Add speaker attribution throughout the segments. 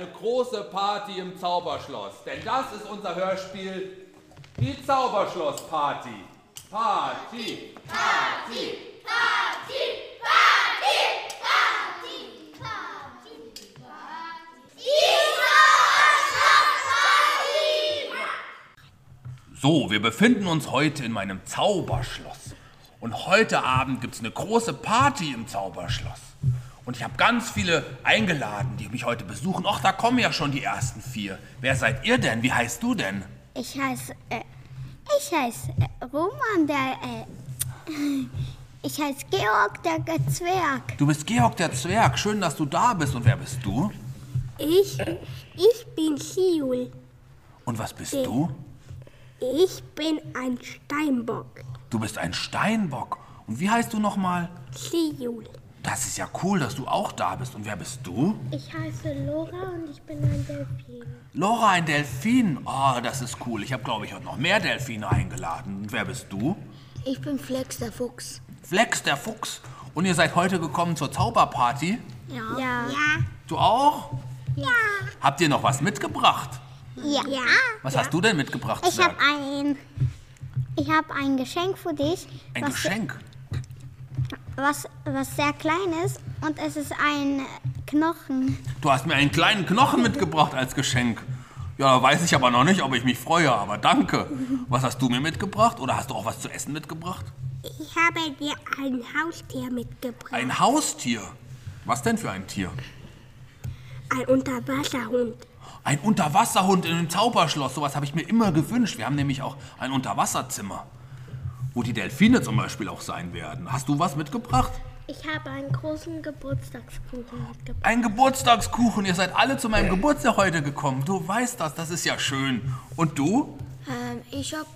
Speaker 1: Eine große Party im Zauberschloss, denn das ist unser Hörspiel, die Zauberschlossparty. Party!
Speaker 2: Party, Party, Party, Party, Party, Party.
Speaker 1: So, wir befinden uns heute in meinem Zauberschloss. Und heute Abend gibt es eine große Party im Zauberschloss. Und ich habe ganz viele eingeladen, die mich heute besuchen. Ach, da kommen ja schon die ersten vier. Wer seid ihr denn? Wie heißt du denn?
Speaker 2: Ich heiße, äh, ich heiße äh, Roman, der, äh, ich heiße Georg, der Zwerg.
Speaker 1: Du bist Georg der Zwerg. Schön, dass du da bist. Und wer bist du?
Speaker 2: Ich, ich bin Chiul.
Speaker 1: Und was bist du?
Speaker 2: Ich bin ein Steinbock.
Speaker 1: Du bist ein Steinbock. Und wie heißt du nochmal?
Speaker 2: Chiul.
Speaker 1: Das ist ja cool, dass du auch da bist. Und wer bist du?
Speaker 2: Ich heiße Lora und ich bin ein Delfin.
Speaker 1: Laura, ein Delfin. Oh, das ist cool. Ich habe, glaube ich, heute noch mehr Delfine eingeladen. Und wer bist du?
Speaker 3: Ich bin Flex, der Fuchs.
Speaker 1: Flex, der Fuchs. Und ihr seid heute gekommen zur Zauberparty?
Speaker 2: Ja. Ja. Ja.
Speaker 1: Du auch? Ja. Habt ihr noch was mitgebracht?
Speaker 2: Ja. ja.
Speaker 1: Was hast du denn mitgebracht?
Speaker 2: Ich habe ein, ich habe ein Geschenk für dich.
Speaker 1: ein
Speaker 2: was,
Speaker 1: Geschenk.
Speaker 2: Was, was sehr klein ist und es ist ein Knochen.
Speaker 1: Du hast mir einen kleinen Knochen mitgebracht als Geschenk. Ja, weiß ich aber noch nicht, ob ich mich freue, aber danke. Was hast du mir mitgebracht? Oder hast du auch was zu essen mitgebracht?
Speaker 2: Ich habe dir ein Haustier mitgebracht.
Speaker 1: Ein Haustier. Was denn für ein Tier?
Speaker 2: Ein Unterwasserhund.
Speaker 1: Ein Unterwasserhund in einem Zauberschloss. Sowas habe ich mir immer gewünscht. Wir haben nämlich auch ein Unterwasserzimmer, wo die Delfine zum Beispiel auch sein werden. Hast du was mitgebracht?
Speaker 2: Ich habe einen großen Geburtstagskuchen mitgebracht.
Speaker 1: Ein Geburtstagskuchen. Ihr seid alle zu meinem Geburtstag heute gekommen. Du weißt das. Das ist ja schön. Und du?
Speaker 3: Ähm, ich habe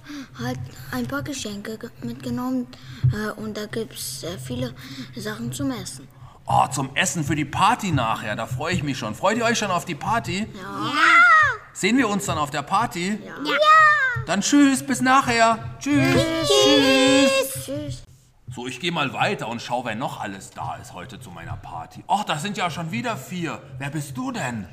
Speaker 3: halt ein paar Geschenke ge- mitgenommen äh, und da gibt es äh, viele Sachen zum Essen.
Speaker 1: Oh, zum Essen für die Party nachher. Da freue ich mich schon. Freut ihr euch schon auf die Party?
Speaker 2: Ja.
Speaker 1: Sehen wir uns dann auf der Party?
Speaker 2: Ja.
Speaker 1: Dann tschüss, bis nachher. Tschüss.
Speaker 2: Tschüss.
Speaker 3: Tschüss.
Speaker 1: So, ich gehe mal weiter und schau, wer noch alles da ist heute zu meiner Party. Ach, das sind ja schon wieder vier. Wer bist du denn?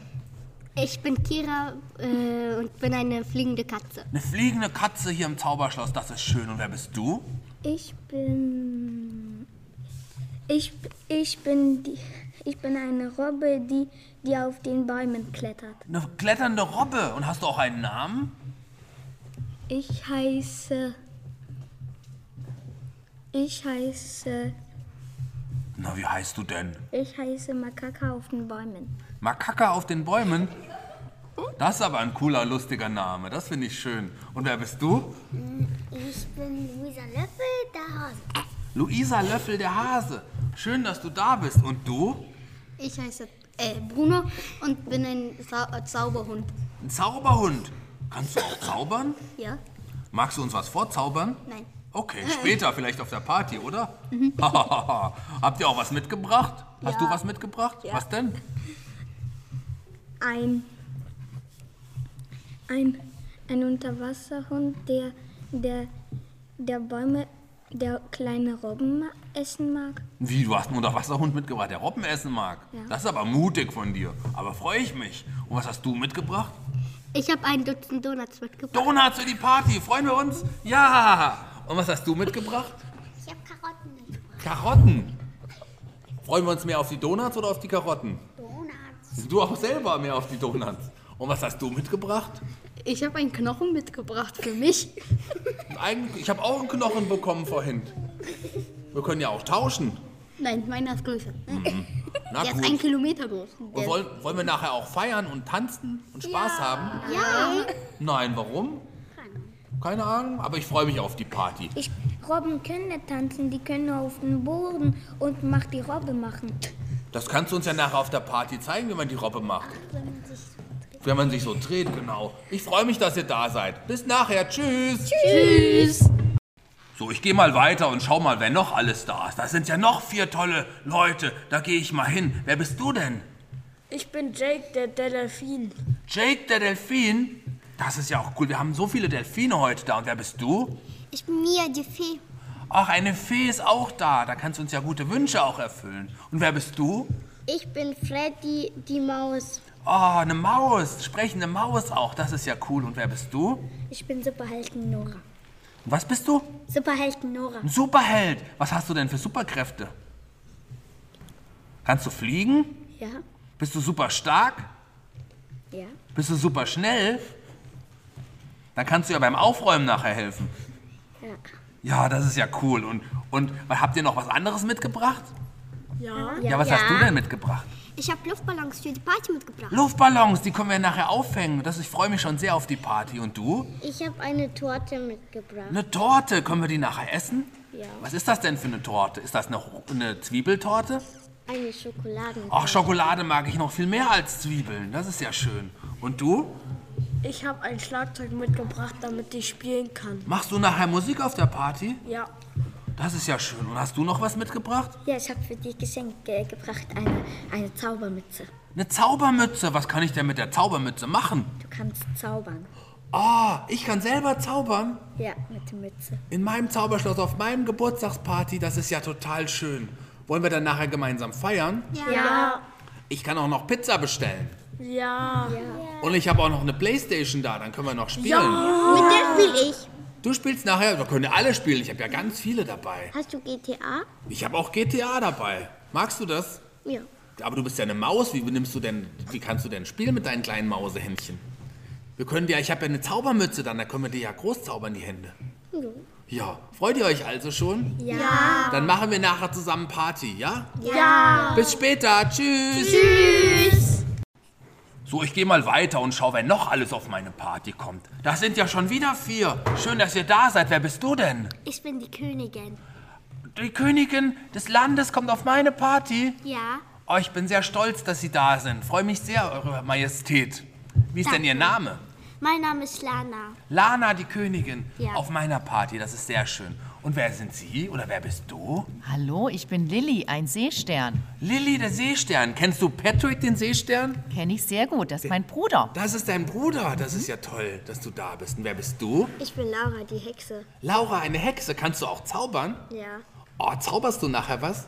Speaker 4: Ich bin Kira äh, und bin eine fliegende Katze.
Speaker 1: Eine fliegende Katze hier im Zauberschloss, das ist schön. Und wer bist du?
Speaker 5: Ich bin. Ich, ich bin die. Ich bin eine Robbe, die, die auf den Bäumen klettert.
Speaker 1: Eine kletternde Robbe. Und hast du auch einen Namen?
Speaker 5: Ich heiße. Ich heiße.
Speaker 1: Na, wie heißt du denn?
Speaker 5: Ich heiße Makaka auf den Bäumen.
Speaker 1: Makaka auf den Bäumen? Das ist aber ein cooler, lustiger Name. Das finde ich schön. Und wer bist du?
Speaker 2: Ich bin Luisa Löffel, der Hase.
Speaker 1: Luisa Löffel, der Hase. Schön, dass du da bist. Und du?
Speaker 4: Ich heiße äh, Bruno und bin ein Zau Zauberhund.
Speaker 1: Ein Zauberhund. Kannst du auch zaubern?
Speaker 4: Ja?
Speaker 1: Magst du uns was vorzaubern?
Speaker 4: Nein.
Speaker 1: Okay, später vielleicht auf der Party, oder? Habt ihr auch was mitgebracht? Hast du was mitgebracht? Was denn?
Speaker 5: Ein. Ein, ein Unterwasserhund, der, der, der Bäume, der kleine Robben essen mag.
Speaker 1: Wie, du hast einen Unterwasserhund mitgebracht, der Robben essen mag? Das ist aber mutig von dir. Aber freue ich mich. Und was hast du mitgebracht?
Speaker 4: Ich habe ein Dutzend Donuts mitgebracht.
Speaker 1: Donuts für die Party. Freuen wir uns? Ja. Und was hast du mitgebracht?
Speaker 2: Ich habe Karotten mitgebracht.
Speaker 1: Karotten. Freuen wir uns mehr auf die Donuts oder auf die Karotten?
Speaker 2: Donuts.
Speaker 1: Du auch selber mehr auf die Donuts. Und was hast du mitgebracht?
Speaker 4: Ich habe einen Knochen mitgebracht für mich.
Speaker 1: Ein- Ich habe auch einen Knochen bekommen vorhin. Wir können ja auch tauschen.
Speaker 4: Nein, meiner ist größer.
Speaker 1: Na
Speaker 4: Der ist ein
Speaker 1: gut.
Speaker 4: Kilometer groß.
Speaker 1: Und wollen, wollen wir nachher auch feiern und tanzen und Spaß haben?
Speaker 4: ja.
Speaker 1: Nein, warum? Keine Ahnung, aber ich freue mich auf die Party.
Speaker 5: Ich, Robben können nicht tanzen, die können nur auf den Boden und macht die Robbe machen.
Speaker 1: Das kannst du uns ja nachher auf der Party zeigen, wie man die Robbe macht. Wenn man sich so dreht, genau. Ich freue mich, dass ihr da seid. Bis nachher. Tschüss.
Speaker 4: Tschüss.
Speaker 1: So, ich gehe mal weiter und schau mal, wer noch alles da ist. Da sind ja noch vier tolle Leute. Da gehe ich mal hin. Wer bist du denn?
Speaker 6: Ich bin Jake, der Delfin.
Speaker 1: Jake, der Delfin? Das ist ja auch cool. Wir haben so viele Delfine heute da. Und wer bist du?
Speaker 2: Ich bin Mia, die Fee.
Speaker 1: Ach, eine Fee ist auch da. Da kannst du uns ja gute Wünsche auch erfüllen. Und wer bist du?
Speaker 2: Ich bin Freddy, die Maus.
Speaker 1: Oh, eine Maus. Sprechende Maus auch. Das ist ja cool. Und wer bist du?
Speaker 5: Ich bin Superhelden Nora.
Speaker 1: Was bist du?
Speaker 5: Superhelden Nora.
Speaker 1: Ein Superheld. Was hast du denn für Superkräfte? Kannst du fliegen?
Speaker 5: Ja,
Speaker 1: Bist du super stark?
Speaker 5: ja.
Speaker 1: Bist du super schnell? Dann kannst du ja beim Aufräumen nachher helfen.
Speaker 5: Ja.
Speaker 1: Ja, das ist ja cool. Und, und habt ihr noch was anderes mitgebracht?
Speaker 6: Ja.
Speaker 1: Ja, was hast du denn mitgebracht?
Speaker 2: Ich habe Luftballons für die Party mitgebracht.
Speaker 1: Luftballons, die können wir nachher aufhängen. Das, ich freue mich schon sehr auf die Party. Und du?
Speaker 2: Ich habe eine Torte mitgebracht.
Speaker 1: Eine Torte. Können wir die nachher essen?
Speaker 2: Ja.
Speaker 1: Was ist das denn für eine Torte? Ist das eine, eine Zwiebeltorte?
Speaker 2: Eine Schokoladen.
Speaker 1: Ach, Schokolade mag ich noch viel mehr als Zwiebeln. Das ist ja schön. Und du?
Speaker 6: Ich habe ein Schlagzeug mitgebracht, damit ich spielen kann.
Speaker 1: Machst du nachher Musik auf der Party?
Speaker 6: Ja.
Speaker 1: Das ist ja schön. Und hast du noch was mitgebracht?
Speaker 5: Ja, ich habe für dich Geschenk äh, gebracht, eine, eine Zaubermütze.
Speaker 1: Eine Zaubermütze. Was kann ich denn mit der Zaubermütze machen?
Speaker 5: Du kannst zaubern.
Speaker 1: Ah, ich kann selber zaubern.
Speaker 5: Ja, mit der Mütze.
Speaker 1: In meinem Zauberschloss auf meinem Geburtstagsparty. Das ist ja total schön. Wollen wir dann nachher gemeinsam feiern?
Speaker 6: Ja.
Speaker 1: Ich kann auch noch Pizza bestellen.
Speaker 6: Ja.
Speaker 1: Und ich habe auch noch eine Playstation da. Dann können wir noch spielen.
Speaker 2: Mit der spiele ich.
Speaker 1: Du spielst nachher, wir können ja alle spielen. Ich habe ja ganz viele dabei.
Speaker 2: Hast du GTA?
Speaker 1: Ich habe auch GTA dabei. Magst du das?
Speaker 2: Ja.
Speaker 1: Aber du bist ja eine Maus. Wie nimmst du denn, wie kannst du denn spielen mit deinen kleinen Mausehändchen? Wir können dir, ich habe ja eine Zaubermütze dann, da können wir dir ja groß zaubern die Hände. Ja. Freut ihr euch also schon? Ja. Dann machen wir nachher zusammen Party, ja? Ja. Bis später. Tschüss. Tschüss. So, ich gehe mal weiter und schau, wer noch alles auf meine Party kommt. Das sind ja schon wieder vier. Schön, dass ihr da seid. Wer bist du denn?
Speaker 2: Ich bin die Königin.
Speaker 1: Die Königin des Landes kommt auf meine Party.
Speaker 2: Ja.
Speaker 1: Oh, ich bin sehr stolz, dass Sie da sind. Freue mich sehr, Eure Majestät. Wie ist denn Ihr Name?
Speaker 2: Mein Name ist Lana.
Speaker 1: Lana, die Königin.
Speaker 2: Ja.
Speaker 1: Auf meiner Party, das ist sehr schön. Und wer sind Sie oder wer bist du?
Speaker 7: Hallo, ich bin Lilly, ein Seestern.
Speaker 1: Lilly, der Seestern. Kennst du Patrick, den Seestern?
Speaker 7: Kenne ich sehr gut, das ist mein Bruder.
Speaker 1: Das ist dein Bruder. Das ist ja toll, dass du da bist. Und wer bist du?
Speaker 2: Ich bin Laura, die Hexe.
Speaker 1: Laura, eine Hexe. Kannst du auch zaubern?
Speaker 2: Ja.
Speaker 1: Oh, zauberst du nachher was?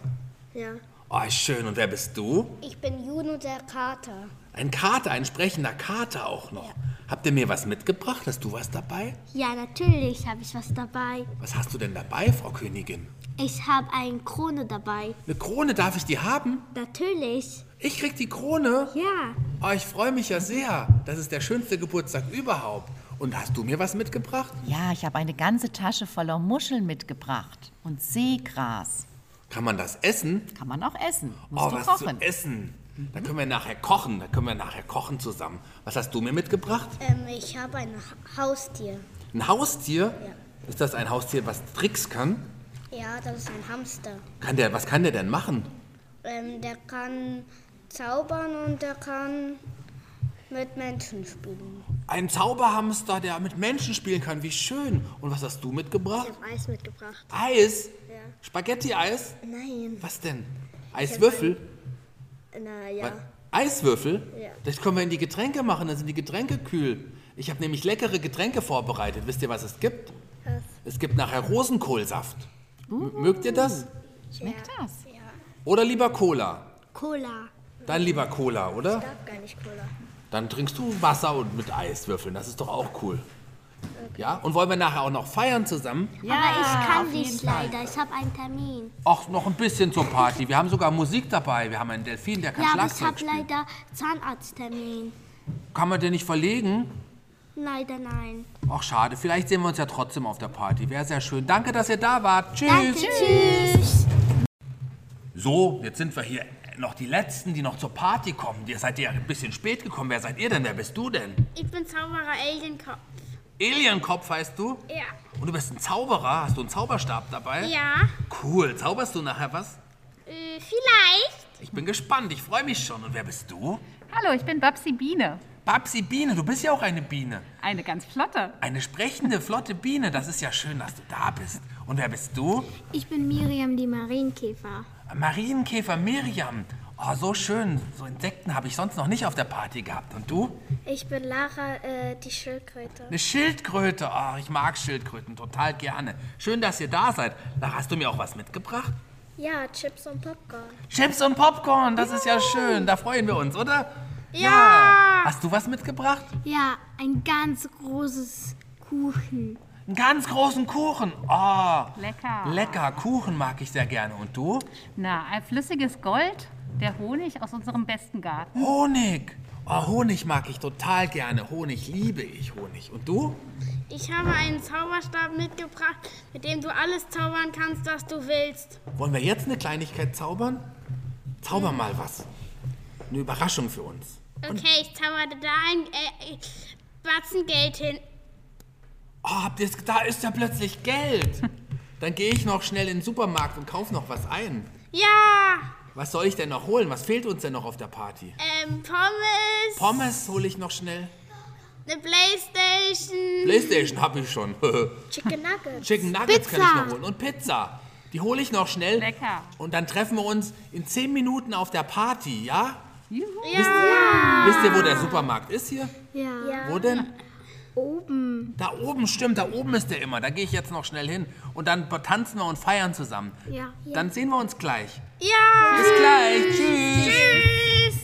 Speaker 2: Ja.
Speaker 1: Oh, schön. Und wer bist du?
Speaker 2: Ich bin Juno der Kater.
Speaker 1: Ein Kater, ein sprechender Kater auch noch. Habt ihr mir was mitgebracht? Hast du was dabei?
Speaker 2: Ja, natürlich habe ich was dabei.
Speaker 1: Was hast du denn dabei, Frau Königin?
Speaker 2: Ich habe eine Krone dabei.
Speaker 1: Eine Krone, darf ich die haben?
Speaker 2: Natürlich.
Speaker 1: Ich krieg die Krone?
Speaker 2: Ja.
Speaker 1: Oh, ich freue mich ja sehr. Das ist der schönste Geburtstag überhaupt. Und hast du mir was mitgebracht?
Speaker 7: Ja, ich habe eine ganze Tasche voller Muscheln mitgebracht und Seegras.
Speaker 1: Kann man das essen?
Speaker 7: Kann man auch essen. Musst
Speaker 1: Oh,
Speaker 7: du
Speaker 1: was
Speaker 7: kochen.
Speaker 1: zu essen. Da können wir nachher kochen. Da können wir nachher kochen zusammen. Was hast du mir mitgebracht?
Speaker 2: Ähm, ich habe ein Ha- Haustier.
Speaker 1: Ein Haustier? Ist das ein Haustier, was Tricks kann?
Speaker 2: Ja, das ist ein Hamster.
Speaker 1: kann der, was kann der denn machen?
Speaker 2: Ähm, der kann zaubern und der kann mit Menschen spielen.
Speaker 1: Ein Zauberhamster, der mit Menschen spielen kann. Wie schön. Und was hast du mitgebracht?
Speaker 2: Ich habe Eis mitgebracht.
Speaker 1: Eis?
Speaker 2: Ja.
Speaker 1: Spaghetti-Eis?
Speaker 2: Nein.
Speaker 1: Was denn? Eiswürfel?
Speaker 2: Na ja.
Speaker 1: Was? Eiswürfel?
Speaker 2: Ja.
Speaker 1: Das können wir in die Getränke machen, dann sind die Getränke kühl. Ich habe nämlich leckere Getränke vorbereitet. Wisst ihr, was es gibt?
Speaker 2: Was?
Speaker 1: Es gibt nachher Rosenkohlsaft. M mögt ihr das?
Speaker 7: Schmeckt das?
Speaker 1: Oder lieber Cola?
Speaker 2: Cola.
Speaker 1: Dann lieber Cola, oder?
Speaker 2: Darf gar nicht Cola.
Speaker 1: Dann trinkst du Wasser und mit Eiswürfeln. Das ist doch auch cool. Ja? Und wollen wir nachher auch noch feiern zusammen?
Speaker 2: Aber ich kann nicht leider. Ich habe einen Termin.
Speaker 1: Ach, noch ein bisschen zur Party. Wir haben sogar Musik dabei. Wir haben einen Delfin, der kann
Speaker 2: Ja, aber ich
Speaker 1: Schlagzeug
Speaker 2: habe
Speaker 1: spielen.
Speaker 2: leider Zahnarzttermin.
Speaker 1: Kann man den nicht verlegen?
Speaker 2: Leider nein.
Speaker 1: Ach, schade. Vielleicht sehen wir uns ja trotzdem auf der Party. Wäre sehr schön. Danke, dass ihr da wart. Tschüss.
Speaker 2: Danke, tschüss.
Speaker 1: So, jetzt sind wir hier noch die Letzten, die noch zur Party kommen. Ihr seid ja ein bisschen spät gekommen. Wer seid ihr denn? Wer bist du denn?
Speaker 4: Ich bin Zauberer Alienkopf.
Speaker 1: Alienkopf heißt du?
Speaker 4: Ja.
Speaker 1: Und du bist ein Zauberer. Hast du einen Zauberstab dabei?
Speaker 4: Ja.
Speaker 1: Cool. Zauberst du nachher was?
Speaker 4: Äh, vielleicht.
Speaker 1: Ich bin gespannt. Ich freue mich schon. Und wer bist du?
Speaker 8: Hallo, ich bin Babsi Biene.
Speaker 1: Babsi Biene. Du bist ja auch eine Biene.
Speaker 8: Eine ganz flotte.
Speaker 1: Eine sprechende, flotte Biene. Das ist ja schön, dass du da bist. Und wer bist du?
Speaker 2: Ich bin Miriam, die Marienkäfer.
Speaker 1: Marienkäfer Miriam. Oh, so schön. So Insekten habe ich sonst noch nicht auf der Party gehabt. Und du?
Speaker 2: Ich bin Lara, äh, die Schildkröte.
Speaker 1: Eine Schildkröte. Oh, ich mag Schildkröten total gerne. Schön, dass ihr da seid. Da hast du mir auch was mitgebracht?
Speaker 6: Ja, Chips und Popcorn.
Speaker 1: Chips und Popcorn, das ist ja schön. Da freuen wir uns, oder? Ja. Hast du was mitgebracht?
Speaker 2: Ja, ein ganz großes Kuchen.
Speaker 1: Einen ganz großen Kuchen. Oh,
Speaker 8: Lecker.
Speaker 1: lecker. Kuchen mag ich sehr gerne. Und du?
Speaker 8: Na, ein flüssiges Gold, der Honig aus unserem besten Garten.
Speaker 1: Honig. Oh, Honig mag ich total gerne. Honig liebe ich Honig. Und du?
Speaker 6: Ich habe einen Zauberstab mitgebracht, mit dem du alles zaubern kannst, was du willst.
Speaker 1: Wollen wir jetzt eine Kleinigkeit zaubern? Zauber mal was. Eine Überraschung für uns.
Speaker 6: Okay, ich zauberte da ein äh, äh, Batzen Geld hin.
Speaker 1: Oh, habt ihr es? Da ist ja plötzlich Geld. Dann gehe ich noch schnell in den Supermarkt und kaufe noch was ein.
Speaker 6: Ja!
Speaker 1: Was soll ich denn noch holen? Was fehlt uns denn noch auf der Party?
Speaker 6: Ähm, Pommes,
Speaker 1: Pommes hole ich noch schnell.
Speaker 6: eine Playstation.
Speaker 1: Playstation habe ich schon.
Speaker 6: Chicken Nuggets.
Speaker 1: Chicken Nuggets kann ich noch holen. Und Pizza. Die hole ich noch schnell.
Speaker 8: Lecker.
Speaker 1: Und dann treffen wir uns in 10 Minuten auf der Party, ja?
Speaker 8: Juhu.
Speaker 1: Wisst, ihr, wisst ihr, wo der Supermarkt ist hier?
Speaker 2: Ja.
Speaker 1: Wo denn?
Speaker 2: Oben.
Speaker 1: Da oben, stimmt, da oben ist der immer. Da gehe ich jetzt noch schnell hin. Und dann tanzen wir und feiern zusammen.
Speaker 2: Ja.
Speaker 1: Dann sehen wir uns gleich.
Speaker 6: Ja!
Speaker 1: Bis gleich. Tschüss.
Speaker 6: Tschüss!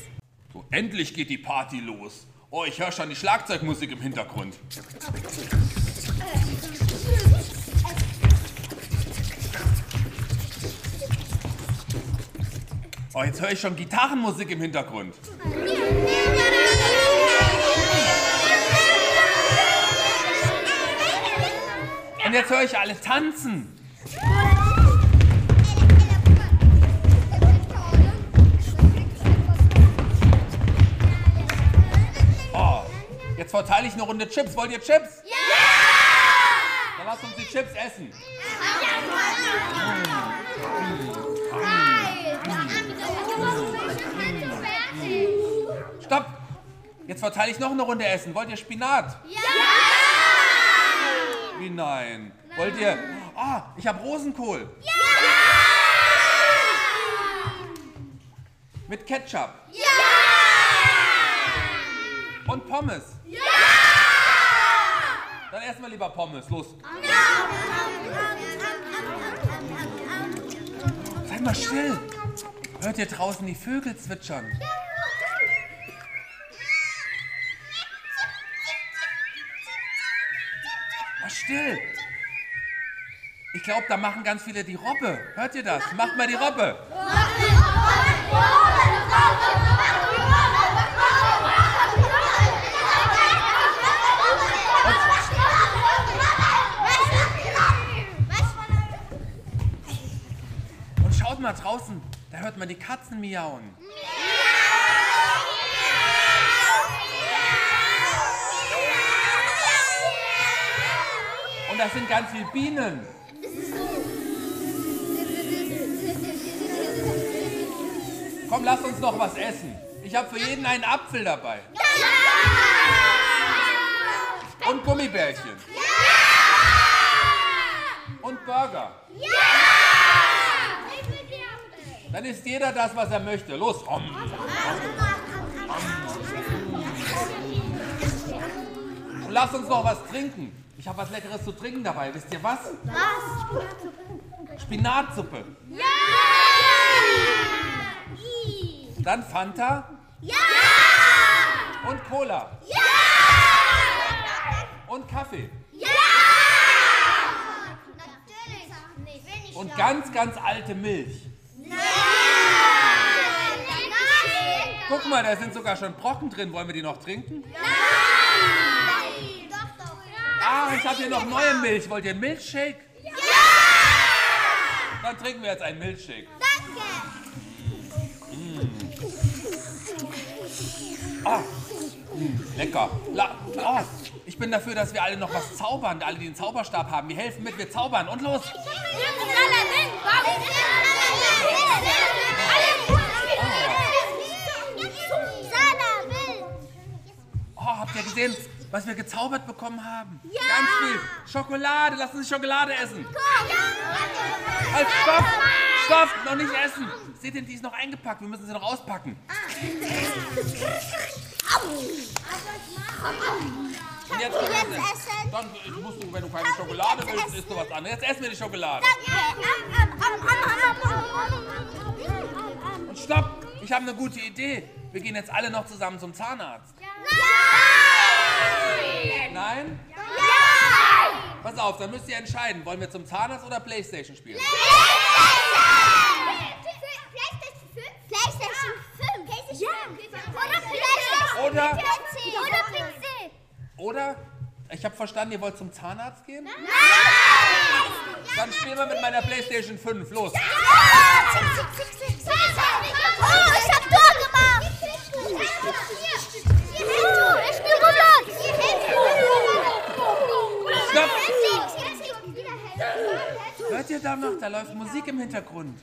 Speaker 1: So, endlich geht die Party los. Oh, ich höre schon die Schlagzeugmusik im Hintergrund. Oh, jetzt höre ich schon Gitarrenmusik im Hintergrund. Und jetzt höre ich alle tanzen. Oh, jetzt verteile ich eine Runde Chips. Wollt ihr Chips? Ja! Dann lasst uns die Chips essen. Stopp! Jetzt verteile ich noch eine Runde Essen. Wollt ihr Spinat? Ja! Wie nein? Wollt ihr. Ah, ich habe Rosenkohl. Ja! Mit Ketchup. Ja! Und Pommes. Ja! Dann erstmal lieber Pommes. Los. Seid mal still. Hört ihr draußen die Vögel zwitschern? Mal still. Ich glaube, da machen ganz viele die Robbe. Hört ihr das? Macht mal die Robbe. Und schaut mal draußen, da hört man die Katzen miauen. Und da sind ganz viele Bienen. Komm, lass uns noch was essen. Ich habe für jeden einen Apfel dabei. Und Gummibärchen. Und Burger. Dann isst jeder das, was er möchte. Los. Om. Und lasst uns noch was trinken. Ich habe was Leckeres zu trinken dabei. Wisst ihr was? Was? Spinatsuppe. Ja! Dann Fanta. Ja! Und Cola. Ja! Und Kaffee. Und ganz, ganz alte Milch. Guck mal, da sind sogar schon Brocken drin. Wollen wir die noch trinken? Ah, ich habe hier noch neue Milch. Wollt ihr Milchshake? Ja! Dann trinken wir jetzt einen Milchshake. Ah, mm, lecker. La oh, ich bin dafür, dass wir alle noch was zaubern. Alle, die einen Zauberstab haben. Wir helfen mit, wir zaubern. Und los. Oh, habt ihr gesehen, was wir gezaubert bekommen haben? Ja. Ganz viel. Schokolade. Lass uns Schokolade essen. Halt, stopp. Stopp. Noch nicht essen. Seht ihr, die ist noch eingepackt. Wir müssen sie noch auspacken. Und jetzt,
Speaker 2: Jetzt essen.
Speaker 1: Dann äh, musst du, wenn du keine Schokolade willst, isst du was anderes. Jetzt essen wir die Schokolade. Und stopp! Ich habe eine gute Idee. Wir gehen jetzt alle noch zusammen zum Zahnarzt. Nein? Pass auf, dann müsst ihr entscheiden. Wollen wir zum Zahnarzt oder Playstation spielen?
Speaker 2: PlayStation 5. PlayStation 5. Oder PlayStation
Speaker 1: Oder-
Speaker 2: 14. Oder PC.
Speaker 1: Oder? Ich habe verstanden, ihr wollt zum Zahnarzt gehen? Dann spielen wir mit meiner Playstation 5. Los!
Speaker 2: Oh, ich hab Tor gemacht. Ich spiel Roblox.
Speaker 1: Stopp! Hört ihr da läuft Musik im Hintergrund.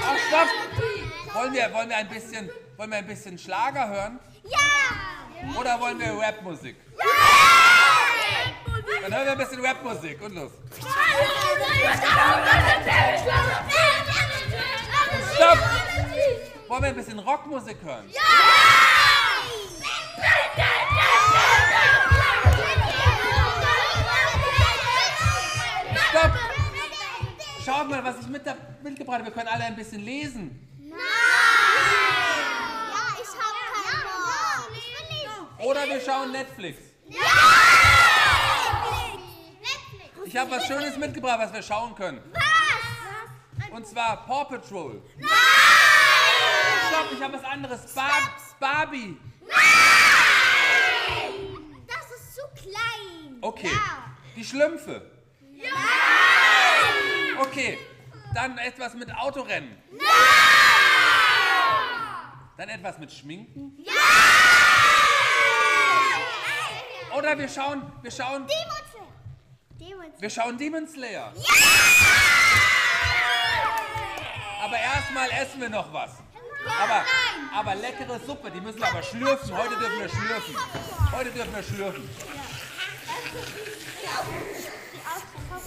Speaker 1: Ach, stopp! Wollen wir, wollen wir, ein, bisschen, wollen wir ein bisschen Schlager hören?
Speaker 2: Ja.
Speaker 1: Oder wollen wir Rapmusik? Dann hören wir ein bisschen Rapmusik und los. Stopp! Wollen wir ein bisschen Rockmusik hören? Stopp! Mal, was ich mit, mitgebracht habe. Wir können alle ein bisschen lesen.
Speaker 2: Ja, ich hab keinen Bock. Ich will.
Speaker 1: Oder wir schauen Netflix. Ich habe was Schönes mitgebracht, was wir schauen können.
Speaker 2: Was?
Speaker 1: Und zwar Paw Patrol. Stopp, ich habe was anderes. Bar Barbie.
Speaker 2: Das ist zu klein.
Speaker 1: Okay. Die Schlümpfe. Okay. Dann etwas mit Autorennen. Dann etwas mit Schminken. Oder wir schauen, wir schauen,
Speaker 2: Demons.
Speaker 1: wir schauen Demon Slayer. Aber erstmal essen wir noch was. Aber, aber leckere Suppe, die müssen wir aber schlürfen. Heute dürfen wir schlürfen. Heute dürfen wir schlürfen.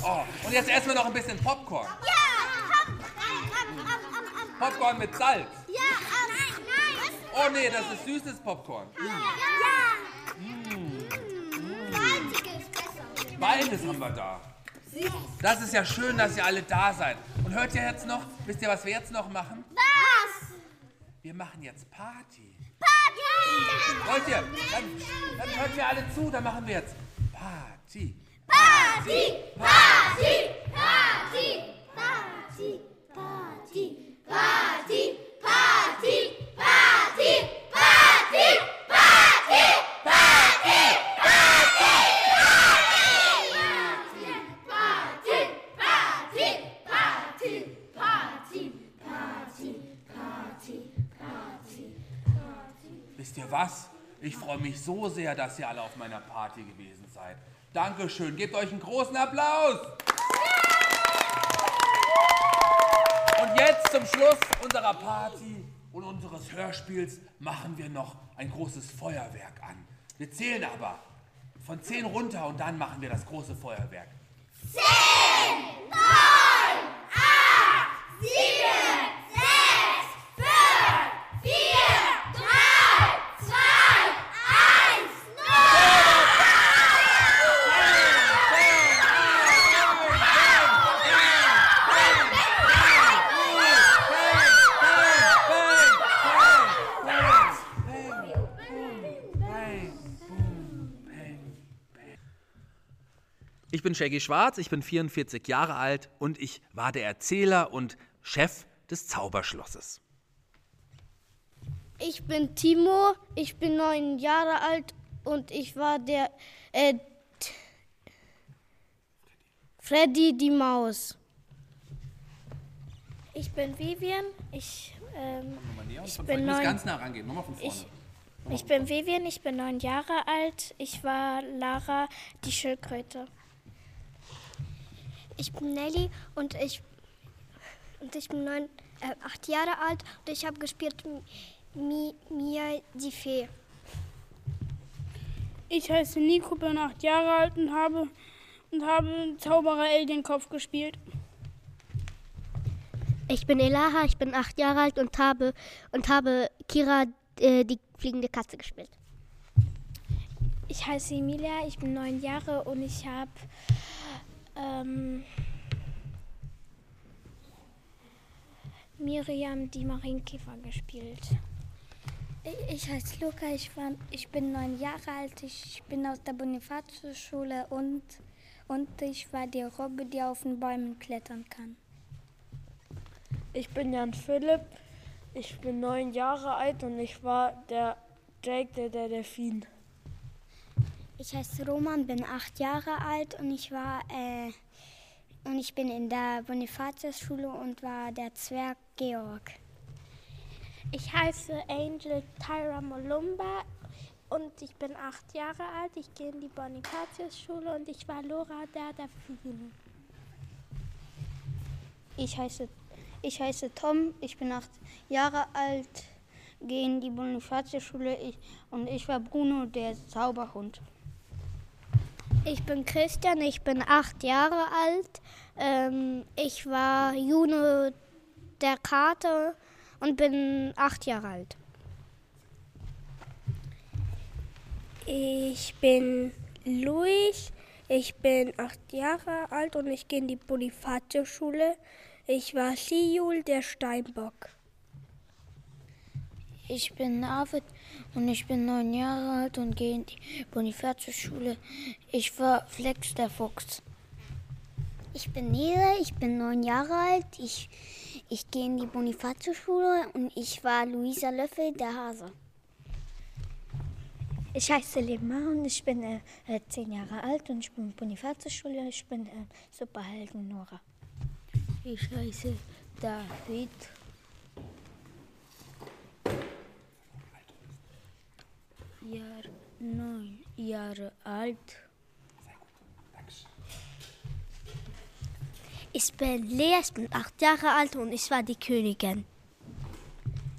Speaker 1: Oh, und jetzt essen wir noch ein bisschen Popcorn.
Speaker 2: Ja. Am.
Speaker 1: Popcorn mit Salz.
Speaker 2: Ja, am. Nein.
Speaker 1: Oh nee, das ist süßes Popcorn.
Speaker 2: Ja. Ist besser.
Speaker 1: Beides haben wir da. Das ist ja schön, dass ihr alle da seid. Und hört ihr jetzt noch, wisst ihr, was wir jetzt noch machen?
Speaker 2: Was?
Speaker 1: Wir machen jetzt Party.
Speaker 2: Party.
Speaker 1: Wollt ihr? Dann, dann hört ihr alle zu, dann machen wir jetzt Party.
Speaker 2: 大气大气
Speaker 1: 大气大气 freue mich so sehr, dass ihr alle auf meiner Party gewesen seid. Dankeschön. Gebt euch einen großen Applaus. Und jetzt zum Schluss unserer Party und unseres Hörspiels machen wir noch ein großes Feuerwerk an. Wir zählen aber von 10 runter und dann machen wir das große Feuerwerk. Ich bin Shaggy Schwarz, ich bin 44 Jahre alt und ich war der Erzähler und Chef des Zauberschlosses.
Speaker 6: Ich bin Timo, ich bin neun Jahre alt und ich war der äh, Freddy die Maus.
Speaker 5: Ich bin Vivian. Ich, ähm,
Speaker 1: Ich
Speaker 5: bin neun-
Speaker 1: ganz nah rangehen, nochmal von vorne.
Speaker 5: Ich- ich bin Vivian, ich bin neun Jahre alt. Ich war Lara, die Schildkröte.
Speaker 2: Ich bin Nelly und ich, und ich bin neun, äh, acht Jahre alt und ich habe gespielt Mi, Mia die Fee.
Speaker 6: Ich heiße Nico, bin acht Jahre alt und habe, und habe Zauberer Alienkopf gespielt.
Speaker 2: Ich bin Elaha, ich bin acht Jahre alt und habe, und habe Kira äh, die fliegende Katze gespielt.
Speaker 9: Ich heiße Emilia, ich bin neun Jahre und ich habe ähm, Miriam die Marienkäfer gespielt.
Speaker 5: Ich heiße Luca, ich, war, ich bin neun Jahre alt, ich bin aus der Bonifatius-Schule und, und ich war die Robbe, die auf den Bäumen klettern kann.
Speaker 10: Ich bin Jan Philipp, ich bin neun Jahre alt und ich war der Jake, der, der Delfin.
Speaker 11: Ich heiße Roman, bin acht Jahre alt und ich war äh, und ich bin in der Bonifatius-Schule und war der Zwerg Georg.
Speaker 9: Ich heiße Angel Tyra Molumba und ich bin acht Jahre alt. Ich gehe in die Bonifatius-Schule und ich war Laura der Delfin.
Speaker 12: Ich heiße, ich heiße Tom, ich bin acht Jahre alt, gehe in die Bonifatius-Schule und ich war Bruno, der Zauberhund.
Speaker 2: Ich bin Christian, ich bin acht Jahre alt. Ähm, ich war Juno der Kater und bin acht Jahre alt.
Speaker 9: Ich bin Luis, ich bin acht Jahre alt und ich gehe in die Bonifatius-Schule. Ich war Siul, der Steinbock.
Speaker 3: Ich bin David und ich bin neun Jahre alt und gehe in die Bonifatius-Schule. Ich war Flex, der Fuchs.
Speaker 11: Ich bin Nele, ich bin neun Jahre alt. Ich, ich gehe in die Bonifatius-Schule und ich war Luisa Löffel, der Hase.
Speaker 5: Ich heiße Lema und ich bin äh, zehn Jahre alt und ich bin in Bonifatius-Schule. Ich bin äh, Superhelden Nora.
Speaker 13: Ich heiße David. Jahr, neun Jahre alt.
Speaker 2: Ich bin Lea, ich bin acht Jahre alt und ich war die Königin.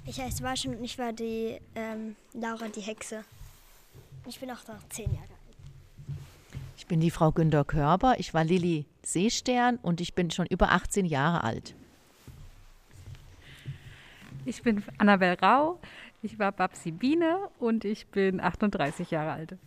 Speaker 14: Ich heiße Waschen und ich war die ähm, Laura, die Hexe. Ich bin auch noch zehn Jahre alt.
Speaker 7: Ich bin die Frau Günter Körber, ich war Lilly Seestern und ich bin schon über 18 Jahre alt.
Speaker 8: Ich bin Annabel Rau, ich war Babsi Biene und ich bin 38 Jahre alt.